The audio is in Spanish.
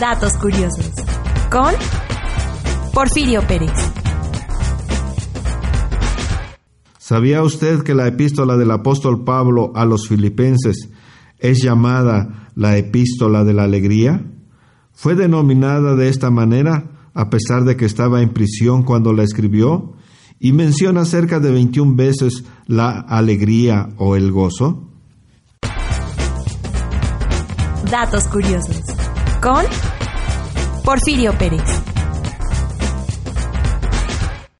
Datos curiosos. Con Porfirio Pérez. ¿Sabía usted que la epístola del apóstol Pablo a los filipenses es llamada la epístola de la alegría? Fue denominada de esta manera a pesar de que estaba en prisión cuando la escribió y menciona cerca de 21 veces la alegría o el gozo. Datos curiosos. Con Porfirio Pérez.